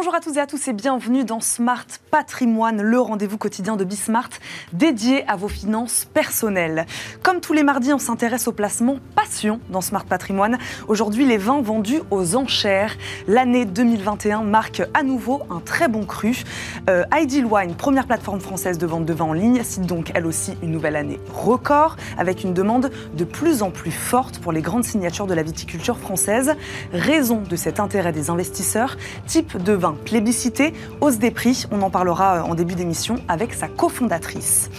Bonjour à tous et à tous et bienvenue dans Smart Patrimoine, le rendez-vous quotidien de Bismart dédié à vos finances personnelles. Comme tous les mardis, on s'intéresse au placement passion dans Smart Patrimoine. Aujourd'hui, les vins vendus aux enchères. L'année 2021 marque à nouveau un très bon cru. Euh, Ideal Wine, première plateforme française de vente de vin en ligne, cite donc elle aussi une nouvelle année record avec une demande de plus en plus forte pour les grandes signatures de la viticulture française. Raison de cet intérêt des investisseurs, type de vin plébiscité, hausse des prix, on en parlera en début d'émission avec sa cofondatrice.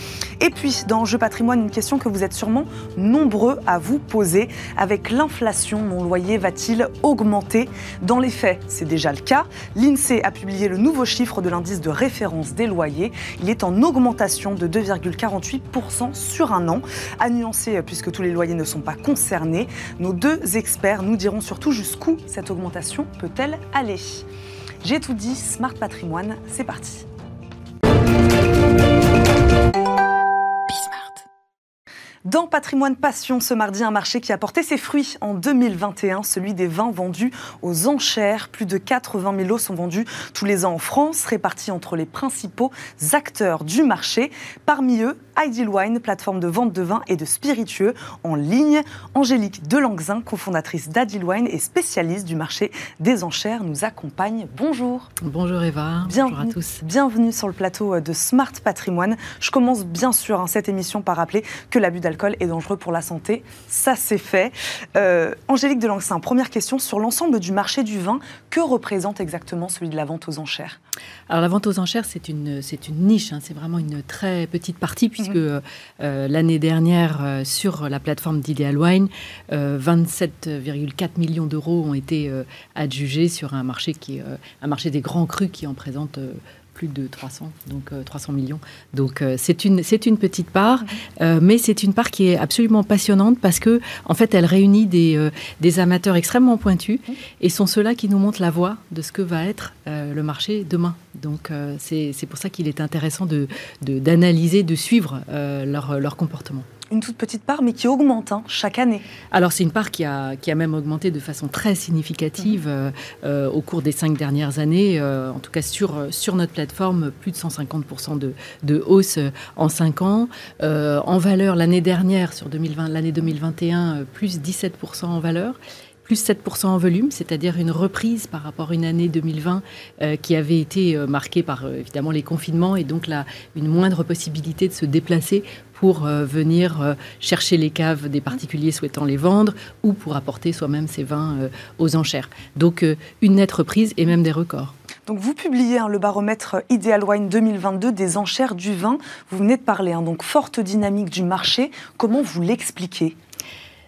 Et puis, dans Jeu patrimoine, une question que vous êtes sûrement nombreux à vous poser. Avec l'inflation, mon loyer va-t-il augmenter? Dans les faits, c'est déjà le cas. L'INSEE a publié le nouveau chiffre de l'indice de référence des loyers. Il est en augmentation de 2,48% sur un an. À nuancer, puisque tous les loyers ne sont pas concernés, nos deux experts nous diront surtout jusqu'où cette augmentation peut-elle aller. J'ai tout dit, Smart Patrimoine, c'est parti. Dans Patrimoine Passion, ce mardi, un marché qui a porté ses fruits en 2021, celui des vins vendus aux enchères. Plus de 80 000 lots sont vendus tous les ans en France, répartis entre les principaux acteurs du marché. Parmi eux, Ideal Wine, plateforme de vente de vins et de spiritueux en ligne. Angélique Delangzin, cofondatrice d'Ideal Wine et spécialiste du marché des enchères, nous accompagne. Bonjour. Bonjour Eva. Bonjour à tous. Bienvenue sur le plateau de Smart Patrimoine. Je commence bien sûr hein, cette émission par rappeler que l'abus d'alcool est dangereux pour la santé. Ça, c'est fait. Euh, Angélique Delangzin, première question sur l'ensemble du marché du vin. Que représente exactement celui de la vente aux enchères? Alors la vente aux enchères, c'est une, c'est une niche. Hein. c'est vraiment une très petite partie puisque euh, l'année dernière, euh, sur la plateforme d'Ideal Wine, 27,4 millions d'euros ont été adjugés sur un marché qui est un marché des grands crus qui en présente plus de 300, donc 300 millions. Donc c'est une c'est une petite part, mais c'est une part qui est absolument passionnante parce que en fait elle réunit des, amateurs extrêmement pointus et sont ceux-là qui nous montrent la voie de ce que va être le marché demain. Donc c'est pour ça qu'il est intéressant de d'analyser, de, suivre leur comportement une toute petite part, mais qui augmente hein, chaque année. Alors c'est une part qui a, qui a même augmenté de façon très significative mhm. euh, euh, au cours des cinq dernières années. Euh, en tout cas sur, sur notre plateforme, plus de 150% de, de, hausse en cinq ans. en valeur, l'année dernière, sur 2020, l'année 2021, plus 17% en valeur plus 7% en volume, c'est-à-dire une reprise par rapport à une année 2020 qui avait été marquée par évidemment les confinements et donc là, une moindre possibilité de se déplacer pour euh, venir euh, chercher les caves des particuliers souhaitant les vendre ou pour apporter soi-même ses vins euh, aux enchères. Donc une nette reprise et même des records. Donc vous publiez hein, le baromètre Ideal Wine 2022 des enchères du vin. Vous venez de parler, hein, donc forte dynamique du marché. Comment vous l'expliquez?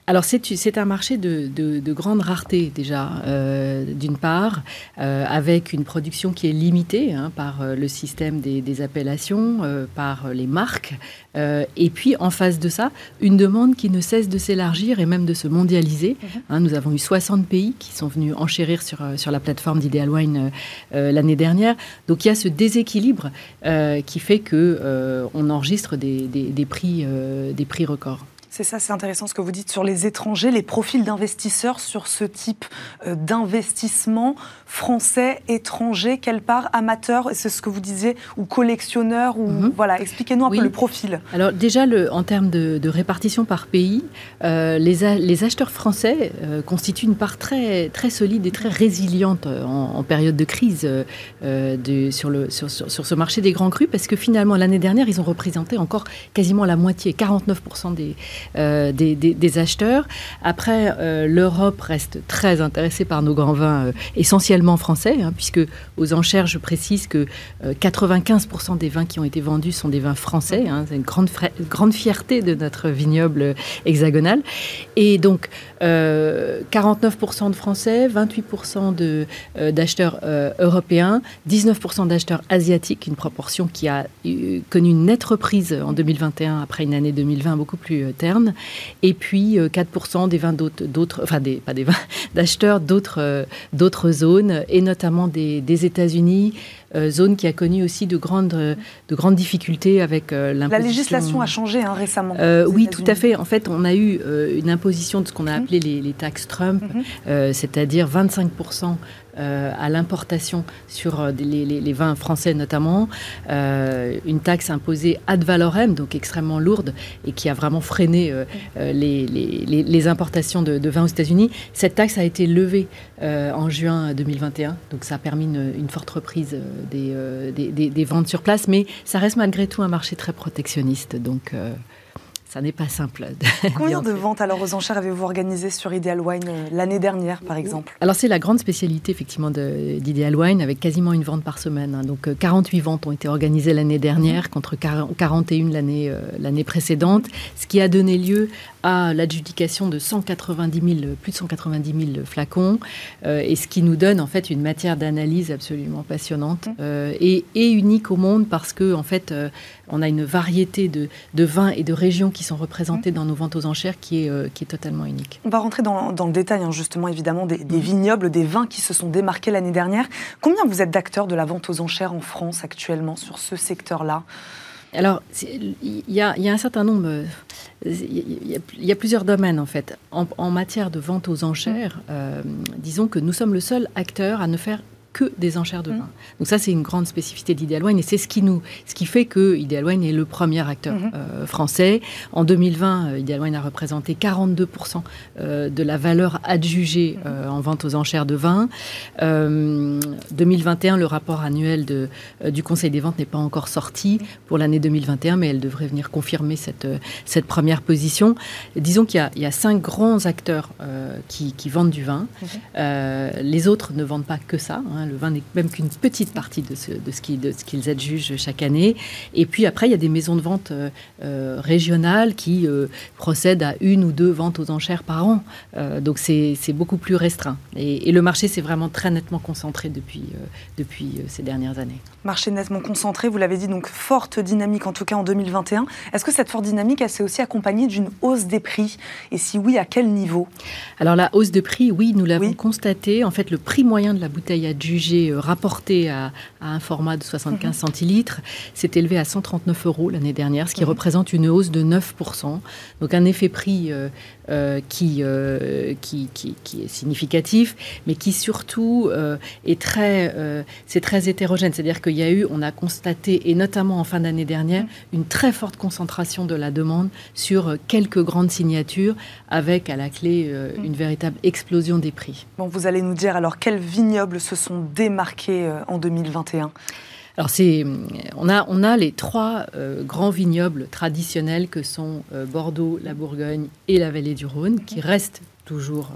Alors c'est un marché de, grande rareté déjà, euh, d'une part, euh, avec une production qui est limitée hein, par euh, le système des, appellations, par les marques, et puis en face de ça, une demande qui ne cesse de s'élargir et même de se mondialiser. Mhm. Hein, nous avons eu 60 pays qui sont venus enchérir sur, sur la plateforme d'Ideal Wine l'année dernière. Donc il y a ce déséquilibre qui fait que on enregistre des, des prix, des prix records. C'est ça, c'est intéressant ce que vous dites sur les étrangers, les profils d'investisseurs sur ce type euh, d'investissement français, étranger, quelle part amateur, c'est ce que vous disiez, ou collectionneur, ou mhm. voilà, expliquez-nous un peu le profil. Alors déjà, le, en termes de, répartition par pays, euh, les, les, acheteurs français euh, constituent une part très, très solide et très résiliente en, période de crise de, sur, le, sur, sur, ce marché des grands crus, parce que finalement, l'année dernière, ils ont représenté encore quasiment la moitié, 49% des euh, des, acheteurs. Après, euh, l'Europe reste très intéressée par nos grands vins, euh, essentiellement français, hein, puisque aux enchères, je précise que 95% des vins qui ont été vendus sont des vins français. Hein. c'est une grande, grande fierté de notre vignoble hexagonal. Et donc, 49% de Français, 28% de, d'acheteurs européens, 19% d'acheteurs asiatiques, une proportion qui a connu une nette reprise en 2021 après une année 2020 beaucoup plus terne et puis 4% euh, des vins d'autres, enfin des, pas des vins, d'acheteurs d'autres, euh, d'autres zones, et notamment des, États-Unis, zone qui a connu aussi de grandes, de grandes difficultés avec l'imposition. La législation a changé hein, récemment. oui, tout à fait. En fait, on a eu une imposition de ce qu'on a appelé les, taxes Trump, mhm. c'est-à-dire 25% euh, à l'importation sur euh, les, vins français notamment, euh, une taxe imposée ad valorem, donc extrêmement lourde, et qui a vraiment freiné les, importations de, vins aux États-Unis. Cette taxe a été levée en juin 2021, donc ça a permis une, forte reprise des, des, ventes sur place, mais ça reste malgré tout un marché très protectionniste. Donc ça n'est pas simple. Combien de ventes alors aux enchères avez-vous organisées sur Ideal Wine euh, l'année dernière, par exemple? Alors c'est la grande spécialité effectivement d'Ideal Wine, avec quasiment une vente par semaine. Hein. Donc 48 euh, ventes ont été organisées l'année dernière contre 41 l'année euh, l'année précédente, ce qui a donné lieu à l'adjudication de 190 000, plus de 190 000 flacons, et ce qui nous donne en fait une matière d'analyse absolument passionnante mmh. et, et, unique au monde parce que en fait on a une variété de, de vins et de régions qui sont représentés dans nos ventes aux enchères qui est, euh, qui est totalement unique. On va rentrer dans, le détail, hein, justement, évidemment, des, vignobles, des vins qui se sont démarqués l'année dernière. Combien vous êtes d'acteurs de la vente aux enchères en France actuellement sur ce secteur-là? Alors, il y, a un certain nombre, il y, a plusieurs domaines en fait. En, matière de vente aux enchères, euh, disons que nous sommes le seul acteur à ne faire que des enchères de mmh. vin. Donc ça, c'est une grande spécificité d'Ideal Wine et c'est ce qui nous, ce qui fait que Ideal Wine est le premier acteur mmh. euh, français. En 2020, euh, Ideal Wine a représenté 42% euh, de la valeur adjugée mmh. en vente aux enchères de vin. 2021, le rapport annuel de, du Conseil des ventes n'est pas encore sorti pour l'année 2021, mais elle devrait venir confirmer cette, cette première position. Disons qu'il y, y, a cinq grands acteurs qui, qui, vendent du vin. les autres ne vendent pas que ça. Hein. Le vin n'est même qu'une petite partie de ce, de ce qu'ils adjugent chaque année. Et puis après, il y a des maisons de vente euh, euh, régionales qui euh, procèdent à une ou deux ventes aux enchères par an. donc c'est beaucoup plus restreint. Et, le marché s'est vraiment très nettement concentré depuis, depuis ces dernières années. Marché nettement concentré, vous l'avez dit, donc forte dynamique en tout cas en 2021. Est-ce que cette forte dynamique, elle s'est aussi accompagnée d'une hausse des prix? Et si oui, à quel niveau? Alors la hausse de prix, oui, nous l'avons constaté. En fait, le prix moyen de la bouteille adjugée jugé euh, rapporté à, un format de 75 mhm. centilitres s'est élevé à 139 euros l'année dernière, ce qui mhm. représente une hausse de 9%. Donc un effet prix euh, euh, qui, qui, qui, est significatif, mais qui surtout est très, c'est très hétérogène. C'est-à-dire qu'il y a eu, on a constaté, et notamment en fin d'année dernière, mhm. une très forte concentration de la demande sur quelques grandes signatures, avec à la clé une véritable explosion des prix. Bon, vous allez nous dire alors quels vignobles se sont démarqué euh, en 2021 alors c'est, on a, on a les trois euh, grands vignobles traditionnels que sont euh, Bordeaux, la Bourgogne et la vallée du Rhône, qui restent toujours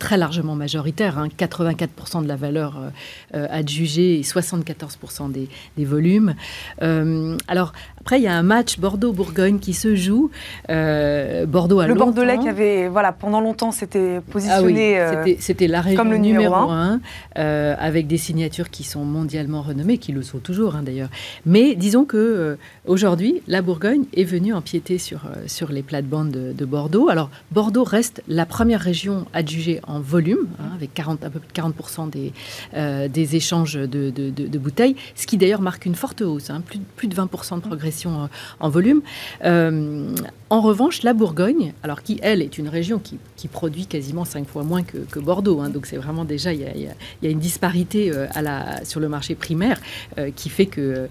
très largement majoritaire, 84% hein, de la valeur adjugée et 74% des, des volumes. alors après, il y a un match Bordeaux-Bourgogne qui se joue. Euh, Bordeaux a le Bordelais qui avait, voilà, pendant longtemps, s'était positionné ah oui, c'était la région comme le numéro, un, euh, avec des signatures qui sont mondialement renommées, qui le sont toujours hein, d'ailleurs. Mais disons que euh, aujourd'hui, la Bourgogne est venue empiéter sur sur les plates-bandes de, Bordeaux. Alors Bordeaux reste la première région adjugée en volume, hein, avec 40, un peu plus de 40% des des échanges de, de, bouteilles, ce qui d'ailleurs marque une forte hausse, hein, plus, plus de 20% de progression en, volume. Euh, en revanche, la Bourgogne, alors qui, elle, est une région qui, produit quasiment cinq fois moins que, Bordeaux, hein, donc c'est vraiment déjà, il y, a, une disparité euh, à la, sur le marché primaire euh, qui fait que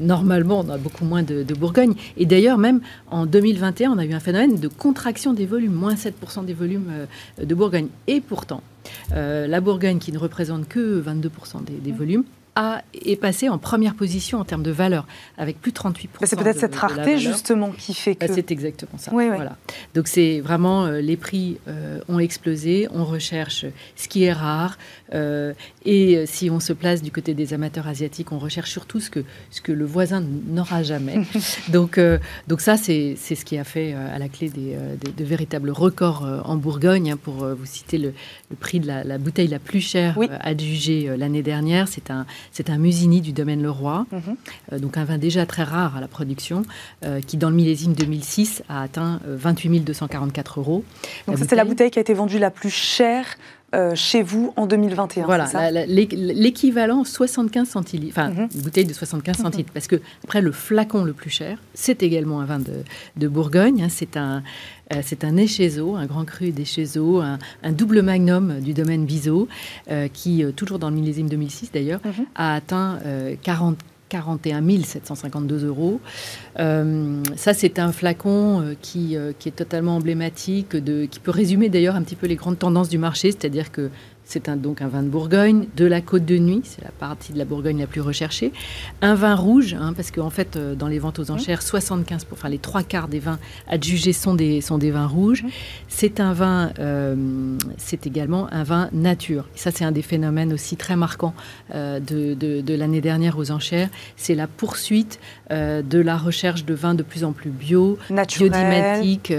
normalement, on a beaucoup moins de, Bourgogne. Et d'ailleurs, même en 2021, on a eu un phénomène de contraction des volumes, moins 7% des volumes de Bourgogne. Et pourtant, la Bourgogne, qui ne représente que 22% des volumes, a, est passé en première position en termes de valeur, avec plus de 38%. C'est peut-être cette rareté justement qui fait bah, que... c'est exactement ça. Voilà. Donc c'est vraiment, euh, les prix euh, ont explosé, on recherche ce qui est rare, euh, et si on se place du côté des amateurs asiatiques, on recherche surtout ce que, ce que le voisin n'aura jamais. donc, donc ça, c'est ce qui a fait à la clé des, de véritables records en Bourgogne. Hein, pour vous citer le, prix de la, bouteille la plus chère adjugée l'année dernière, c'est un c'est un Musini du domaine Leroy, mhm. euh, donc un vin déjà très rare à la production, euh, qui dans le millésime 2006 a atteint 28 euh, 244 euros. Donc c'est la bouteille qui a été vendue la plus chère euh, chez vous en 2021. Voilà, l'équivalent 75 centilitres, enfin, mhm. une bouteille de 75 mhm. centilitres. Parce que, après, le flacon le plus cher, c'est également un vin de, Bourgogne. Hein. c'est un. Euh, c'est un échezo, un grand cru d'échezo, un, un double magnum du domaine Bizot, qui, toujours dans le millésime 2006 d'ailleurs, mhm. a atteint 40, 41 752 euros. Euh, ça, c'est un flacon euh, qui, euh, qui, est totalement emblématique, qui peut résumer d'ailleurs un petit peu les grandes tendances du marché, c'est-à-dire que c'est un, donc un vin de Bourgogne, de la Côte de Nuit, c'est la partie de la Bourgogne la plus recherchée. Un vin rouge, hein, parce qu'en fait, euh, dans les ventes aux enchères, 75, enfin les trois quarts des vins adjugés sont des, sont des vins rouges. C'est un vin, euh, c'est également un vin nature. Et ça, c'est un des phénomènes aussi très marquants euh, de, de, l'année dernière aux enchères. C'est la poursuite de la recherche de vins de plus en plus bio, biodynamique,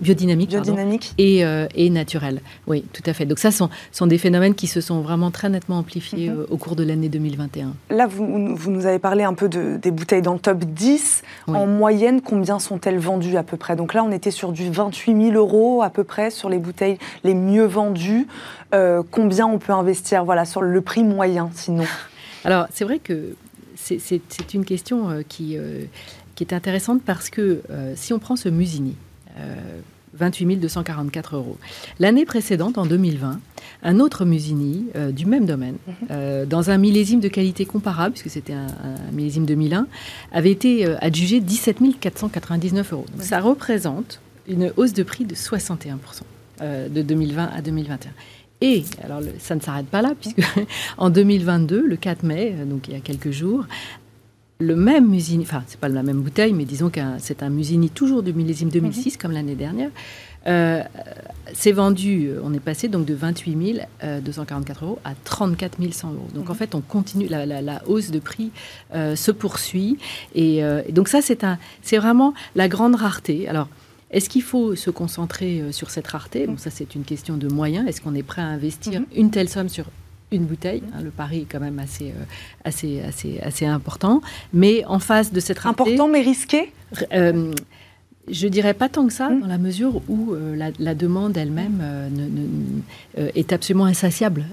biodynamique, et, et naturel. Oui, tout à fait. Donc ça sont, sont des phénomènes qui se sont vraiment très nettement amplifiés mhm. euh, au cours de l'année 2021. Là, vous, vous, nous avez parlé un peu de, des bouteilles dans le top 10. En moyenne, combien sont-elles vendues à peu près? Donc là, on était sur du 28 000 euros à peu près sur les bouteilles les mieux vendues. Euh, combien on peut investir voilà, sur le prix moyen sinon? Alors, c'est vrai que c'est une question euh, qui, qui est intéressante parce que si on prend ce Musini, 28 244 euros. L'année précédente, en 2020, un autre Musini euh, du même domaine, mhm. euh, dans un millésime de qualité comparable, puisque c'était un, millésime 2001, avait été euh, adjugé 17 499 euros. Donc ça représente une hausse de prix de 61% de 2020 à 2021. Et alors ça ne s'arrête pas là, puisque en 2022, le 4 mai, donc il y a quelques jours, le même Musini, enfin, c'est pas la même bouteille, mais disons que c'est un Musini toujours du millésime 2006, mhm. comme l'année dernière. Euh, c'est vendu, euh, on est passé donc de 28 244 euh, euros à 34 100 euros. Donc en mhm. fait, on continue, la, hausse de prix se poursuit. Et, donc ça, c'est un, c'est vraiment la grande rareté. Alors, est-ce qu'il faut se concentrer sur cette rareté? Bon, ça, c'est une question de moyens. Est-ce qu'on est prêt à investir mhm. une telle somme sur une bouteille. Hein, le pari est quand même assez, euh, assez, assez, assez important. Mais en face de cette rareté... Important mais risqué? Euh, je dirais pas tant que ça, mmh. dans la mesure où euh, la, demande elle-même est absolument insatiable,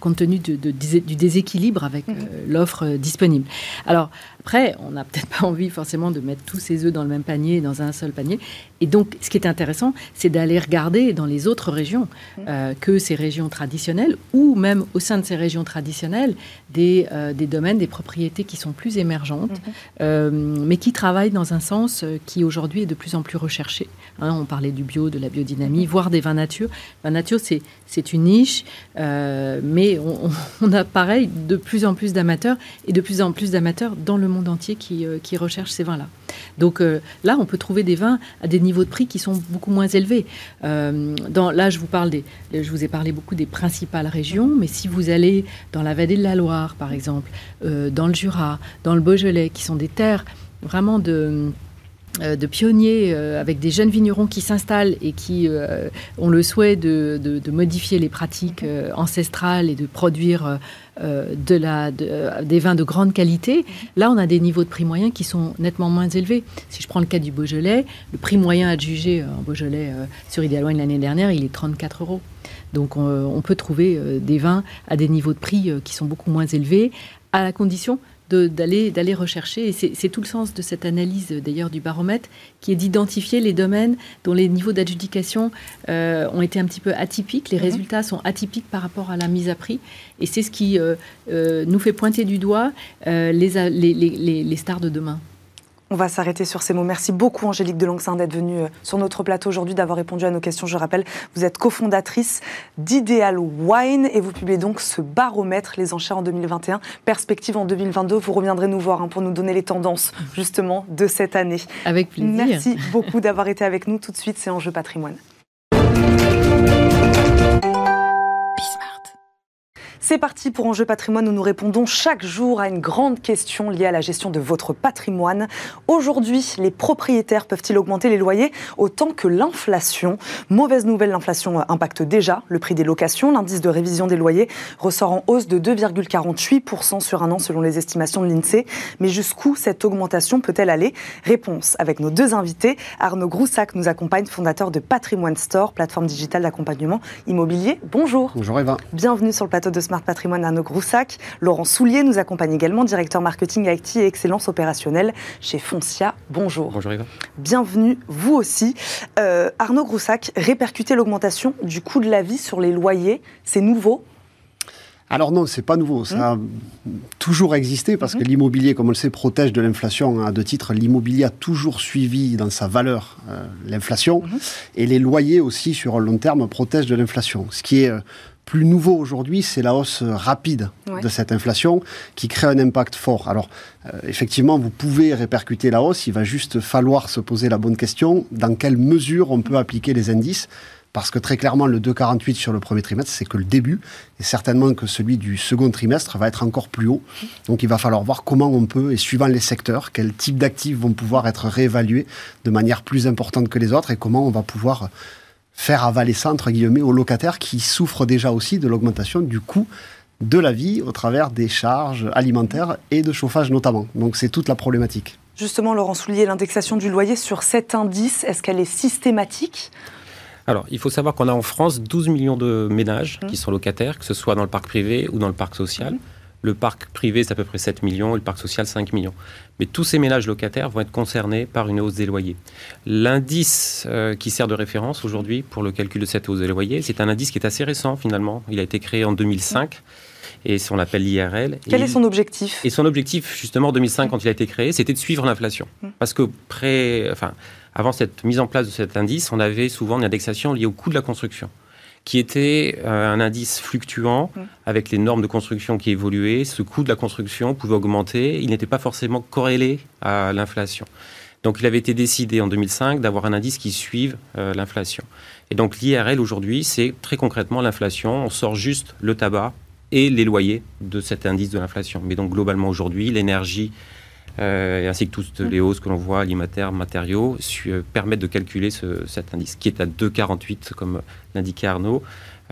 compte tenu de, du déséquilibre avec mmh. l'offre disponible. Alors, après, on n'a peut-être pas envie forcément de mettre tous ses œufs dans le même panier, dans un seul panier. Et donc, ce qui est intéressant, c'est d'aller regarder dans les autres régions euh, que ces régions traditionnelles, ou même au sein de ces régions traditionnelles, des, euh, des domaines, des propriétés qui sont plus émergentes, euh, mais qui travaillent dans un sens qui aujourd'hui est de plus en plus recherché. Hein, on parlait du bio, de la biodynamie, voire des vins nature. Vins nature, c'est une niche, mais on, a pareil de plus en plus d'amateurs et de plus en plus d'amateurs dans le monde entier qui, euh, qui recherche ces vins-là. Donc euh, là, on peut trouver des vins à des niveaux de prix qui sont beaucoup moins élevés. Euh, dans, là, je vous, parle des, je vous ai parlé beaucoup des principales régions, mais si vous allez dans la vallée de la Loire, par exemple, dans le Jura, dans le Beaujolais, qui sont des terres vraiment de de pionniers avec des jeunes vignerons qui s'installent et qui ont le souhait de, de, modifier les pratiques ancestrales et de produire euh, de la, euh, des vins de grande qualité, là, on a des niveaux de prix moyens qui sont nettement moins élevés. Si je prends le cas du Beaujolais, le prix moyen adjugé euh, en Beaujolais sur Ideal l'année dernière, il est 34 euros. Donc on peut trouver des vins à des niveaux de prix qui sont beaucoup moins élevés, à la condition d'aller d'aller rechercher. Et c'est tout le sens de cette analyse d'ailleurs du baromètre, qui est d'identifier les domaines dont les niveaux d'adjudication euh, ont été un petit peu atypiques. Les mhm. résultats sont atypiques par rapport à la mise à prix. Et c'est ce qui euh, euh, nous fait pointer du doigt les, les, les stars de demain. On va s'arrêter sur ces mots. Merci beaucoup Angélique de Longsin d'être venue euh, sur notre plateau aujourd'hui, d'avoir répondu à nos questions. Je rappelle, vous êtes cofondatrice d'Ideal Wine et vous publiez donc ce baromètre, les enchères en 2021, perspective en 2022. Vous reviendrez nous voir hein, pour nous donner les tendances justement de cette année. Avec plaisir. Merci beaucoup d'avoir été avec nous. Tout de suite, c'est Enjeu Patrimoine. C'est parti pour Enjeu patrimoine où nous répondons chaque jour à une grande question liée à la gestion de votre patrimoine. Aujourd'hui, les propriétaires peuvent-ils augmenter les loyers autant que l'inflation? Mauvaise nouvelle, l'inflation impacte déjà le prix des locations. L'indice de révision des loyers ressort en hausse de 2,48% sur un an selon les estimations de l'INSEE. Mais jusqu'où cette augmentation peut-elle aller? Réponse avec nos deux invités. Arnaud Groussac nous accompagne, fondateur de Patrimoine Store, plateforme digitale d'accompagnement immobilier. Bonjour. Bonjour Eva. Bienvenue sur le plateau de Smart Patrimoine Arnaud Groussac. Laurent Soulier nous accompagne également, directeur marketing IT et excellence opérationnelle chez Foncia. Bonjour. Bonjour Eva. Bienvenue, vous aussi. Euh, Arnaud Groussac, répercuter l'augmentation du coût de la vie sur les loyers, c'est nouveau? Alors non, c'est pas nouveau. Ça a toujours existé parce que mhm. l'immobilier, comme on le sait, protège de l'inflation à deux titres. L'immobilier a toujours suivi dans sa valeur euh, l'inflation mhm. et les loyers aussi sur un long terme protègent de l'inflation. Ce qui est euh, plus nouveau aujourd'hui, c'est la hausse rapide de cette inflation qui crée un impact fort. Alors, euh, effectivement, vous pouvez répercuter la hausse, il va juste falloir se poser la bonne question, dans quelle mesure on peut appliquer les indices? Parce que très clairement, le 2,48 sur le premier trimestre, c'est que le début, et certainement que celui du second trimestre va être encore plus haut. Donc il va falloir voir comment on peut, et suivant les secteurs, quels types d'actifs vont pouvoir être réévalués de manière plus importante que les autres, et comment on va pouvoir faire avaler ça, entre guillemets, aux locataires qui souffrent déjà aussi de l'augmentation du coût de la vie au travers des charges alimentaires et de chauffage notamment. Donc c'est toute la problématique. Justement, Laurent Soulier, l'indexation du loyer sur cet indice, est-ce qu'elle est systématique? Alors, il faut savoir qu'on a en France 12 millions de ménages mmh. qui sont locataires, que ce soit dans le parc privé ou dans le parc social. Mmh. Le parc privé, c'est à peu près 7 millions, et le parc social, 5 millions. Mais tous ces ménages locataires vont être concernés par une hausse des loyers. L'indice euh, qui sert de référence aujourd'hui pour le calcul de cette hausse des loyers, c'est un indice qui est assez récent finalement. Il a été créé en 2005 et on l'appelle l'IRL. Quel est son objectif? Et son objectif, justement, en 2005, quand il a été créé, c'était de suivre l'inflation. Mmh. Parce que près, enfin, avant cette mise en place de cet indice, on avait souvent une indexation liée au coût de la construction qui était euh, un indice fluctuant mmh. avec les normes de construction qui évoluaient. Ce coût de la construction pouvait augmenter. Il n'était pas forcément corrélé à l'inflation. Donc il avait été décidé en 2005 d'avoir un indice qui suive euh, l'inflation. Et donc l'IRL aujourd'hui, c'est très concrètement l'inflation. On sort juste le tabac et les loyers de cet indice de l'inflation. Mais donc globalement aujourd'hui, l'énergie euh, ainsi que toutes les hausses que l'on voit, alimentaires, matériaux, euh, permettent de calculer cet indice, qui est à 2,48 comme l'indiquait Arnaud.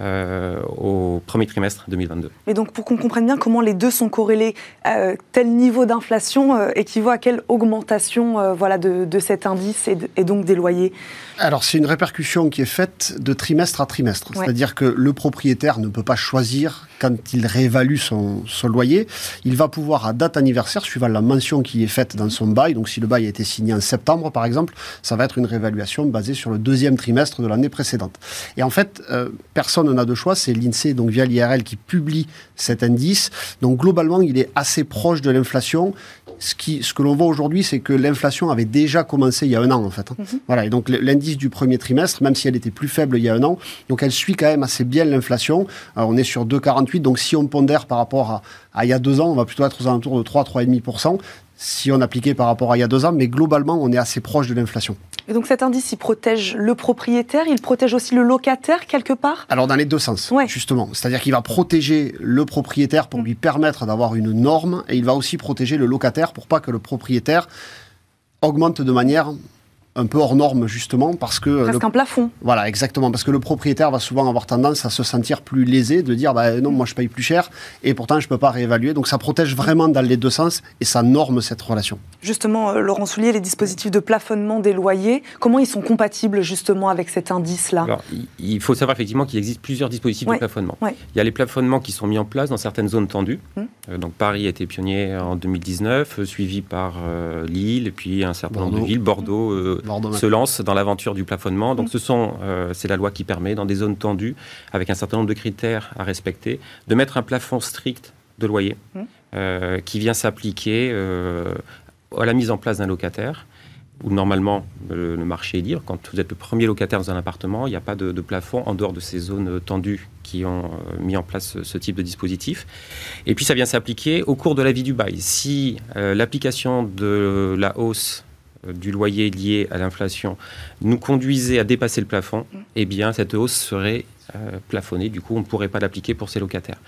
Euh, au premier trimestre 2022. Et donc, pour qu'on comprenne bien comment les deux sont corrélés, tel niveau d'inflation équivaut à quelle augmentation voilà, de, cet indice et, donc des loyers? Alors, c'est une répercussion qui est faite de trimestre à trimestre. C'est-à-dire que le propriétaire ne peut pas choisir quand il réévalue son, loyer, il va pouvoir, à date anniversaire, suivant la mention qui est faite dans son bail, donc si le bail a été signé en septembre, par exemple, ça va être une réévaluation basée sur le deuxième trimestre de l'année précédente. Et en fait, euh, personne n'a de choix, c'est l'INSEE, donc via l'IRL, qui publie cet indice. Donc globalement, il est assez proche de l'inflation. Ce, qui, ce que l'on voit aujourd'hui, c'est que l'inflation avait déjà commencé il y a un an, en fait. Hein. Mhm. Voilà, et donc l'indice du premier trimestre, même si elle était plus faible il y a un an, donc elle suit quand même assez bien l'inflation. on est sur 2,48 donc si on pondère par rapport à, il y a deux ans, on va plutôt être aux alentours de 3, 3,5% si on appliquait par rapport à il y a deux ans, mais globalement, on est assez proche de l'inflation. Et donc cet indice, il protège le propriétaire, il protège aussi le locataire quelque part? Alors dans les deux sens, justement. C'est-à-dire qu'il va protéger le propriétaire pour mm. lui permettre d'avoir une norme, et il va aussi protéger le locataire pour pas que le propriétaire augmente de manière un peu hors norme justement parce que presque un plafond. Voilà, exactement parce que le propriétaire va souvent avoir tendance à se sentir plus lésé de dire bah non moi je paye plus cher et pourtant je peux pas réévaluer donc ça protège vraiment dans les deux sens et ça norme cette relation. Justement euh, Laurent Soulier les dispositifs de plafonnement des loyers comment ils sont compatibles justement avec cet indice là il faut savoir effectivement qu'il existe plusieurs dispositifs de plafonnement. Il y a les plafonnements qui sont mis en place dans certaines zones tendues. Hum. Euh, donc Paris a été pionnier en 2019 euh, suivi par Lille et puis un certain nombre de villes Bordeaux se lance dans l'aventure du plafonnement. Donc, ce sont, euh, c'est la loi qui permet, dans des zones tendues, avec un certain nombre de critères à respecter, de mettre un plafond strict de loyer mm. euh, qui vient s'appliquer euh, à la mise en place d'un locataire où normalement le, marché est libre. Quand vous êtes le premier locataire dans un appartement, il n'y a pas de, plafond en dehors de ces zones tendues qui ont mis en place ce, type de dispositif. Et puis ça vient s'appliquer au cours de la vie du bail. Si l'application de la hausse du loyer lié à l'inflation nous conduisait à dépasser le plafond, mm. eh bien, cette hausse serait euh, plafonnée. Du coup, on ne pourrait pas l'appliquer pour ces locataires.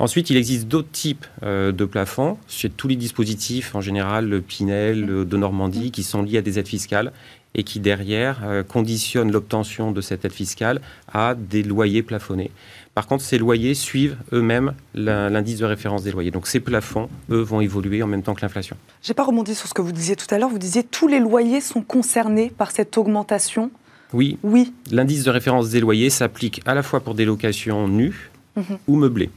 Ensuite, il existe d'autres types euh, de plafonds, chez tous les dispositifs, en général, le Pinel, le de Normandie, qui sont liés à des aides fiscales et qui, derrière, euh, conditionnent l'obtention de cette aide fiscale à des loyers plafonnés. Par contre, ces loyers suivent eux-mêmes l'indice de référence des loyers. Donc ces plafonds, eux, vont évoluer en même temps que l'inflation. Je n'ai pas rebondi sur ce que vous disiez tout à l'heure. Vous disiez tous les loyers sont concernés par cette augmentation oui. Oui. L'indice de référence des loyers s'applique à la fois pour des locations nues mhm. ou meublées.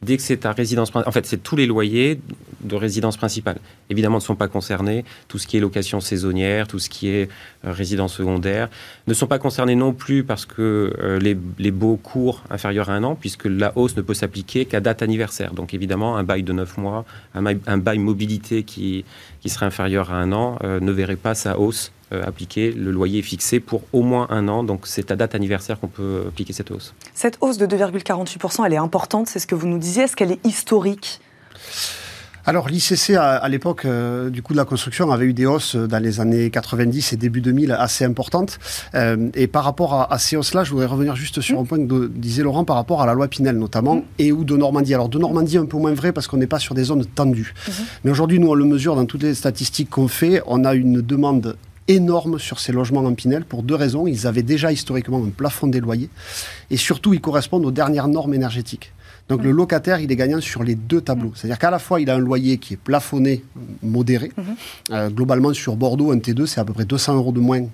Dès que c'est à résidence en fait, c'est tous les loyers de résidence principale. Évidemment, ne sont pas concernés. Tout ce qui est location saisonnière, tout ce qui est euh, résidence secondaire, ne sont pas concernés non plus parce que euh, les, les, baux courts inférieurs à un an, puisque la hausse ne peut s'appliquer qu'à date anniversaire. Donc, évidemment, un bail de 9 mois, un bail, mobilité qui, qui serait inférieur à un an, euh, ne verrait pas sa hausse euh, appliquer. Le loyer est fixé pour au moins un an, donc c'est à date anniversaire qu'on peut appliquer cette hausse. Cette hausse de 2,48%, elle est importante, c'est ce que vous nous disiez. Est-ce qu'elle est historique? Alors l'ICC à, l'époque euh, du coût de la construction avait eu des hausses dans les années 90 et début 2000 assez importantes. Euh, et par rapport à, ces hausses-là, je voudrais revenir juste sur un point que disait Laurent par rapport à la loi Pinel notamment mm. et ou de Normandie. Alors de Normandie un peu moins vrai parce qu'on n'est pas sur des zones tendues. Mm-hmm. Mais aujourd'hui nous on le mesure dans toutes les statistiques qu'on fait. On a une demande énorme sur ces logements en Pinel pour deux raisons. Ils avaient déjà historiquement un plafond des loyers et surtout ils correspondent aux dernières normes énergétiques. Donc le locataire, il est gagnant sur les deux tableaux. C'est-à-dire qu'à la fois, il a un loyer qui est plafonné, modéré. Mhm. Euh, globalement, sur Bordeaux, un T2, c'est à peu près 200 euros de moins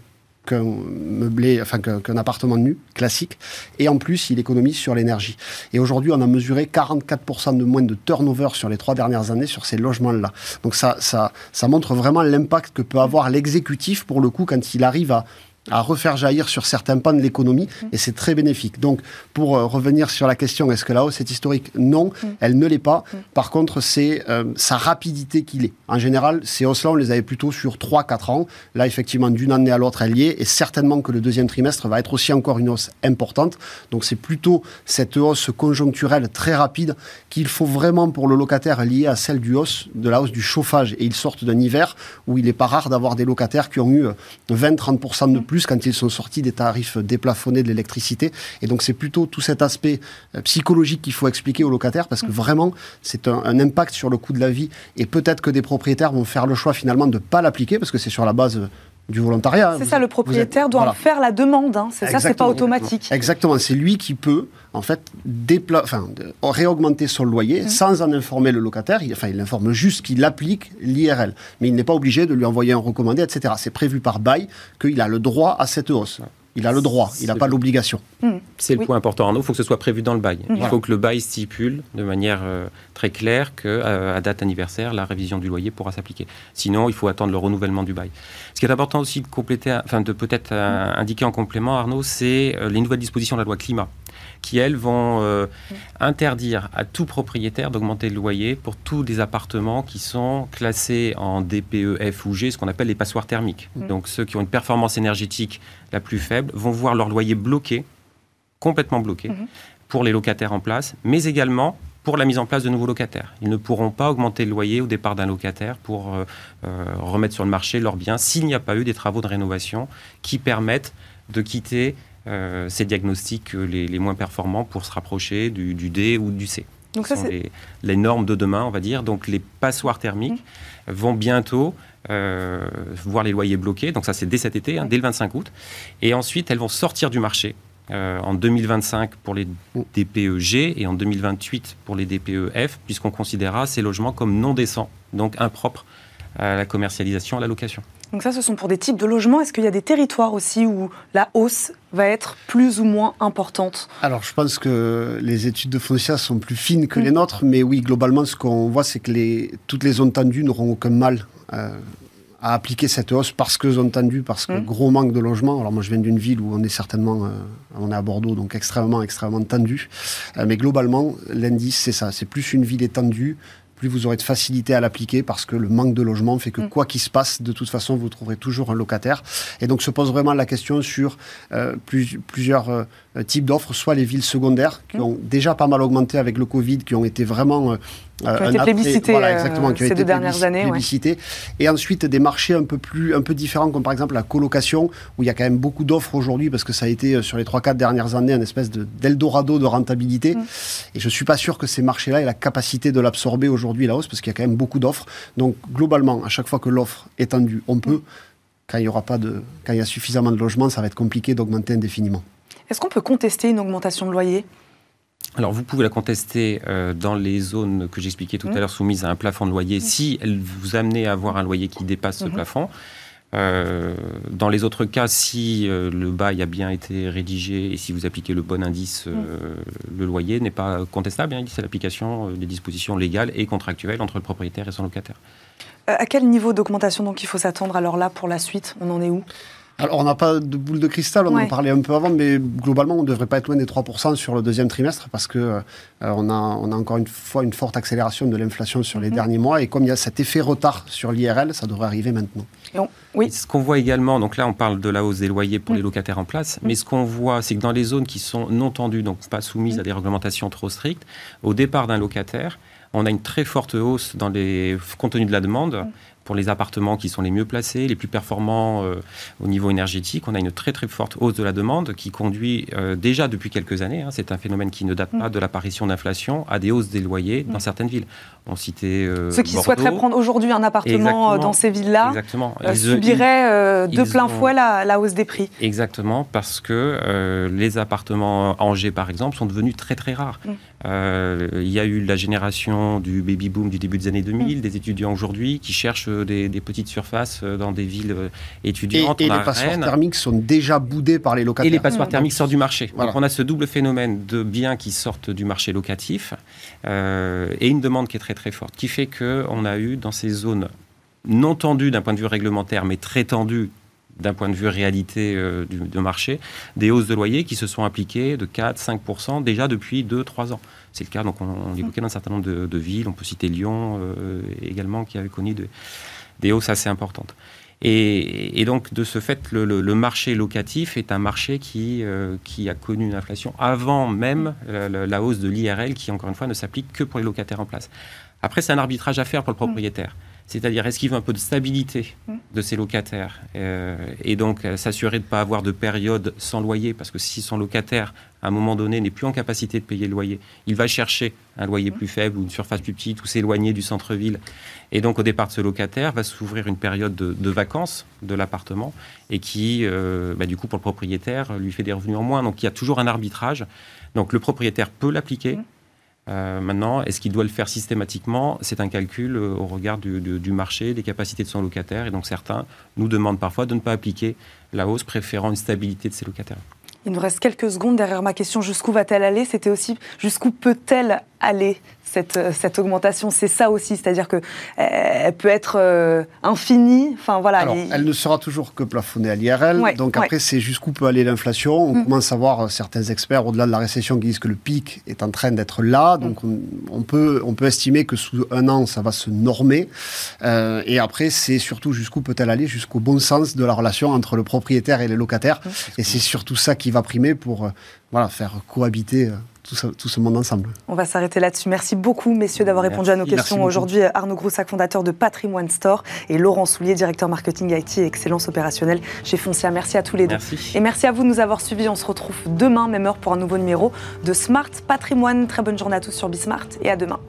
qu'un meublé, enfin qu'un appartement nu classique. Et en plus, il économise sur l'énergie. Et aujourd'hui, on a mesuré 44% de moins de turnover sur les trois dernières années sur ces logements-là. Donc ça, ça, ça montre vraiment l'impact que peut avoir l'exécutif pour le coup quand il arrive à à refaire jaillir sur certains pans de l'économie mm. et c'est très bénéfique. Donc, pour euh, revenir sur la question, est-ce que la hausse est historique? Non, mm. elle ne l'est pas. Mm. Par contre, c'est euh, sa rapidité qu'il est. En général, ces hausses-là, on les avait plutôt sur 3-4 ans. Là, effectivement, d'une année à l'autre, elle y est et certainement que le deuxième trimestre va être aussi encore une hausse importante. Donc, c'est plutôt cette hausse conjoncturelle très rapide qu'il faut vraiment pour le locataire liée à celle du hausse, de la hausse du chauffage. Et ils sortent d'un hiver où il n'est pas rare d'avoir des locataires qui ont eu 20-30% de plus quand ils sont sortis des tarifs déplafonnés de l'électricité. Et donc c'est plutôt tout cet aspect euh, psychologique qu'il faut expliquer aux locataires parce que mm. vraiment c'est un, impact sur le coût de la vie et peut-être que des propriétaires vont faire le choix finalement de ne pas l'appliquer parce que c'est sur la base du volontariat. Hein. C'est ça, le propriétaire doit faire la demande. Hein. C'est ça, c'est pas automatique. Exactement, c'est lui qui peut en fait enfin, réaugmenter son loyer mmh. sans en informer le locataire. Il, enfin, il informe juste qu'il applique l'IRL, mais il n'est pas obligé de lui envoyer un recommandé, etc. C'est prévu par bail qu'il a le droit à cette hausse. Il a le droit, il n'a pas l'obligation. Hmm. C'est le point important, Arnaud. Il faut que ce soit prévu dans le bail. Il faut que le bail stipule de manière euh, très claire qu'à euh, date anniversaire, la révision du loyer pourra s'appliquer. Sinon, il faut attendre le renouvellement du bail. Ce qui est important aussi de compléter, enfin de peut-être euh, indiquer en complément, Arnaud, c'est les nouvelles dispositions de la loi climat qui, elles, vont euh, interdire à tout propriétaire d'augmenter le loyer pour tous les appartements qui sont classés en DPE, F ou G, ce qu'on appelle les passoires thermiques. Mm. Donc ceux qui ont une performance énergétique la plus faible vont voir leur loyer bloqué, complètement bloqué, mm-hmm. pour les locataires en place, mais également pour la mise en place de nouveaux locataires. Ils ne pourront pas augmenter le loyer au départ d'un locataire pour euh, euh, remettre sur le marché leurs biens s'il n'y a pas eu des travaux de rénovation qui permettent de quitter euh, ces diagnostics les, moins performants pour se rapprocher du, D ou du C. Donc ça, c'est les, normes de demain, on va dire. Donc les passoires thermiques mmh. vont bientôt euh, voir les loyers bloqués. Donc ça, c'est dès cet été, hein, dès le 25 août. Et ensuite, elles vont sortir du marché. Euh, en 2025 pour les. DPEG et en 2028 pour les DPEF, puisqu'on considérera ces logements comme non décents, donc impropres à la commercialisation, à la location. Donc ça, ce sont pour des types de logements. Est-ce qu'il y a des territoires aussi où la hausse va être plus ou moins importante? Alors, je pense que les études de Foncia sont plus fines que les mm. nôtres, mais oui, globalement, ce qu'on voit, c'est que les, toutes les zones tendues n'auront aucun mal euh, à appliquer cette hausse parce que zones tendues, parce que mm. gros manque de logements. Alors moi, je viens d'une ville où on est certainement, euh, on est à Bordeaux, donc extrêmement, extrêmement tendu. Euh, mais globalement, l'indice, c'est ça. C'est plus une ville étendue, plus vous aurez de facilité à l'appliquer parce que le manque de logement fait que mm. quoi qu'il se passe, de toute façon, vous trouverez toujours un locataire. Et donc se pose vraiment la question sur euh, plusieurs euh, types d'offres, soit les villes secondaires, qui mmh. ont déjà pas mal augmenté avec le Covid, qui ont été vraiment euh, qui ont été plébiscités voilà, exactement, qui ont ces été deux dernières années. Et ensuite, des marchés un peu, plus, un peu différents, comme par exemple la colocation, où il y a quand même beaucoup d'offres aujourd'hui, parce que ça a été, euh, sur les 3-4 dernières années, une espèce d'Eldorado de, rentabilité. Mm. Et je ne suis pas sûr que ces marchés-là aient la capacité de l'absorber aujourd'hui, la hausse, parce qu'il y a quand même beaucoup d'offres. Donc, globalement, à chaque fois que l'offre est tendue, on peut. Quand il y aura pas de, quand il y a suffisamment de logements, ça va être compliqué d'augmenter indéfiniment. Est-ce qu'on peut contester une augmentation de loyer? Alors, vous pouvez la contester euh, dans les zones que j'expliquais tout à mmh. l'heure soumises à un plafond de loyer, mmh. si elle vous amenait à avoir un loyer qui dépasse ce mmh. plafond. Euh, dans les autres cas, si euh, le bail a bien été rédigé et si vous appliquez le bon indice, le loyer n'est pas contestable. Hein, c'est l'application des dispositions légales et contractuelles entre le propriétaire et son locataire. à quel niveau d'augmentation donc il faut s'attendre alors là pour la suite? On en est où? Alors, on n'a pas de boule de cristal, on en parlait un peu avant, mais globalement, on ne devrait pas être loin des 3% sur le deuxième trimestre parce que euh, on, a, on a encore une fois une forte accélération de l'inflation sur les mhm. derniers mois. Et comme il y a cet effet retard sur l'IRL, ça devrait arriver maintenant. oui. Ce qu'on voit également, donc là, on parle de la hausse des loyers pour les locataires en place, mais ce qu'on voit, c'est que dans les zones qui sont non tendues, donc pas soumises à des réglementations trop strictes, au départ d'un locataire, on a une très forte hausse dans les contenus de la demande pour les appartements qui sont les mieux placés, les plus performants euh, au niveau énergétique, on a une très très forte hausse de la demande qui conduit euh, déjà depuis quelques années, hein, c'est un phénomène qui ne date pas de l'apparition d'inflation, à des hausses des loyers dans certaines villes. On citait euh, Ceux qui souhaiteraient prendre aujourd'hui un appartement dans ces villes-là subiraient de plein fouet la, hausse des prix. Exactement, parce que les appartements à Angers, par exemple, sont devenus très très rares. Mm. Il y a eu la génération du baby boom du début des années 2000, mm. des étudiants aujourd'hui qui cherchent des, petites surfaces euh, dans des villes euh, étudiantes. Et, les passoires thermiques sont déjà boudés par les locataires. Et les passoires thermiques sortent du marché. Donc on a ce double phénomène de biens qui sortent du marché locatif euh, et une demande qui est très très forte, qui fait qu'on a eu dans ces zones non tendues d'un point de vue réglementaire, mais très tendues d'un point de vue réalité du, marché, des hausses de loyers qui se sont appliquées de 4-5% déjà depuis 2-3 ans. C'est le cas, donc on, évoquait dans un certain nombre de, villes, on peut citer Lyon également, qui avait connu de, des hausses assez importantes. Et, donc, de ce fait, le, marché locatif est un marché qui, euh, qui a connu une inflation avant même la, hausse de l'IRL, qui, encore une fois, ne s'applique que pour les locataires en place. Après, c'est un arbitrage à faire pour le propriétaire. C'est-à-dire, est-ce qu'il veut un peu de stabilité de ses locataires euh, et donc euh, s'assurer de ne pas avoir de période sans loyer Parce que si son locataire, à un moment donné, n'est plus en capacité de payer le loyer, il va chercher un loyer plus faible ou une surface plus petite ou s'éloigner du centre-ville. Et donc, au départ de ce locataire, va s'ouvrir une période de, vacances de l'appartement et qui, euh, bah, du coup, pour le propriétaire, lui fait des revenus en moins. Donc, il y a toujours un arbitrage. Donc, le propriétaire peut l'appliquer. Euh, maintenant, est-ce qu'il doit le faire systématiquement? C'est un calcul euh, au regard du, du, marché, des capacités de son locataire. Et donc certains nous demandent parfois de ne pas appliquer la hausse, préférant une stabilité de ses locataires. Il nous reste quelques secondes derrière ma question. Jusqu'où va-t-elle aller? C'était aussi jusqu'où peut-elle aller? Cette, euh, cette augmentation C'est ça aussi, c'est-à-dire que euh, elle peut être euh, infinie. Enfin voilà. Alors, elle ne sera toujours que plafonnée à l'IRL. donc après, c'est jusqu'où peut aller l'inflation. On mm. commence à voir certains experts au-delà de la récession qui disent que le pic est en train d'être là. Mm. Donc on, peut on peut estimer que sous un an, ça va se normer. et après, c'est surtout jusqu'où peut-elle aller jusqu'au bon sens de la relation entre le propriétaire et les locataires. Mm. Et c'est surtout ça qui va primer pour voilà faire cohabiter tout, ce monde ensemble. On va s'arrêter là-dessus. Merci beaucoup, messieurs, d'avoir répondu à nos questions aujourd'hui. Arnaud Groussac, fondateur de Patrimoine Store, et Laurent Soulier, directeur marketing IT et excellence opérationnelle chez Foncia. Merci à tous les deux. Et merci à vous de nous avoir suivis. On se retrouve demain, même heure, pour un nouveau numéro de Smart Patrimoine. Très bonne journée à tous sur Bismart et à demain.